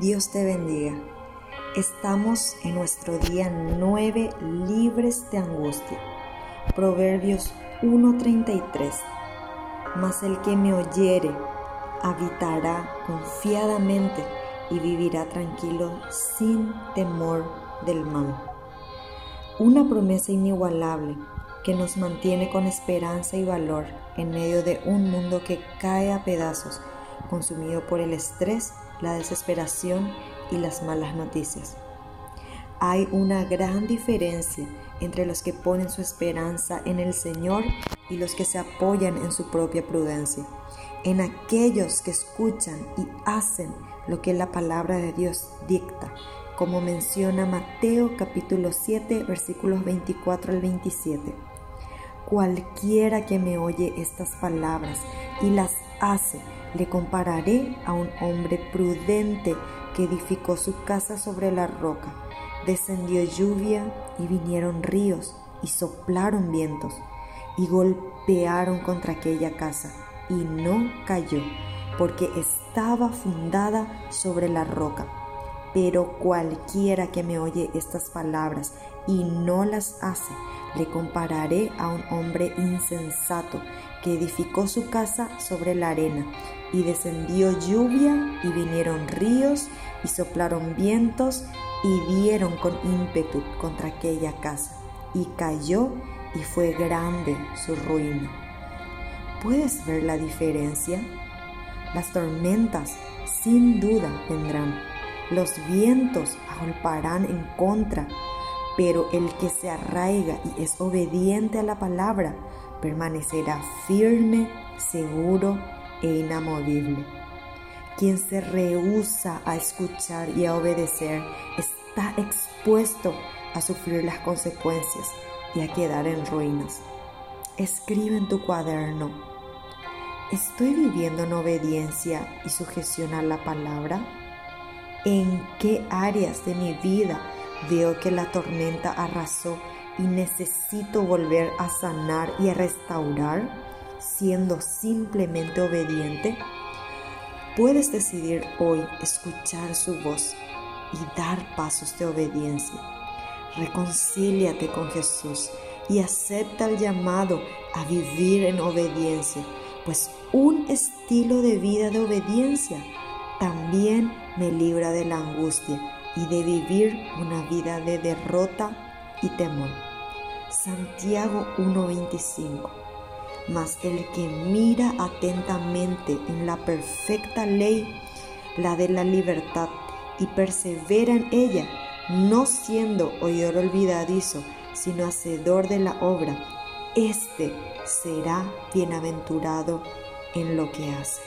Dios te bendiga. Estamos en nuestro día 9 libres de angustia. Proverbios 1:33. Mas el que me oyere habitará confiadamente y vivirá tranquilo sin temor del mal. Una promesa inigualable que nos mantiene con esperanza y valor en medio de un mundo que cae a pedazos, consumido por el estrés, la desesperación y las malas noticias. Hay una gran diferencia entre los que ponen su esperanza en el Señor y los que se apoyan en su propia prudencia, en aquellos que escuchan y hacen lo que la palabra de Dios dicta, como menciona Mateo capítulo 7 versículos 24 al 27. Cualquiera que me oye estas palabras y las hace, le compararé a un hombre prudente que edificó su casa sobre la roca. Descendió lluvia y vinieron ríos y soplaron vientos y golpearon contra aquella casa y no cayó porque estaba fundada sobre la roca. Pero cualquiera que me oye estas palabras y no las hace, le compararé a un hombre insensato que edificó su casa sobre la arena, y descendió lluvia, y vinieron ríos, y soplaron vientos, y dieron con ímpetu contra aquella casa, y cayó, y fue grande su ruina. ¿Puedes ver la diferencia? Las tormentas sin duda vendrán, los vientos agolparán en contra, pero el que se arraiga y es obediente a la palabra permanecerá firme, seguro e inamovible. Quien se rehúsa a escuchar y a obedecer está expuesto a sufrir las consecuencias y a quedar en ruinas. Escribe en tu cuaderno, ¿estoy viviendo en obediencia y sujeción a la palabra? ¿En qué áreas de mi vida Veo que la tormenta arrasó y necesito volver a sanar y a restaurar siendo simplemente obediente. Puedes decidir hoy escuchar su voz y dar pasos de obediencia. Reconcíliate con Jesús y acepta el llamado a vivir en obediencia, pues un estilo de vida de obediencia también me libra de la angustia y de vivir una vida de derrota y temor. Santiago 1:25 Mas el que mira atentamente en la perfecta ley, la de la libertad, y persevera en ella, no siendo oidor olvidadizo, sino hacedor de la obra, éste será bienaventurado en lo que hace.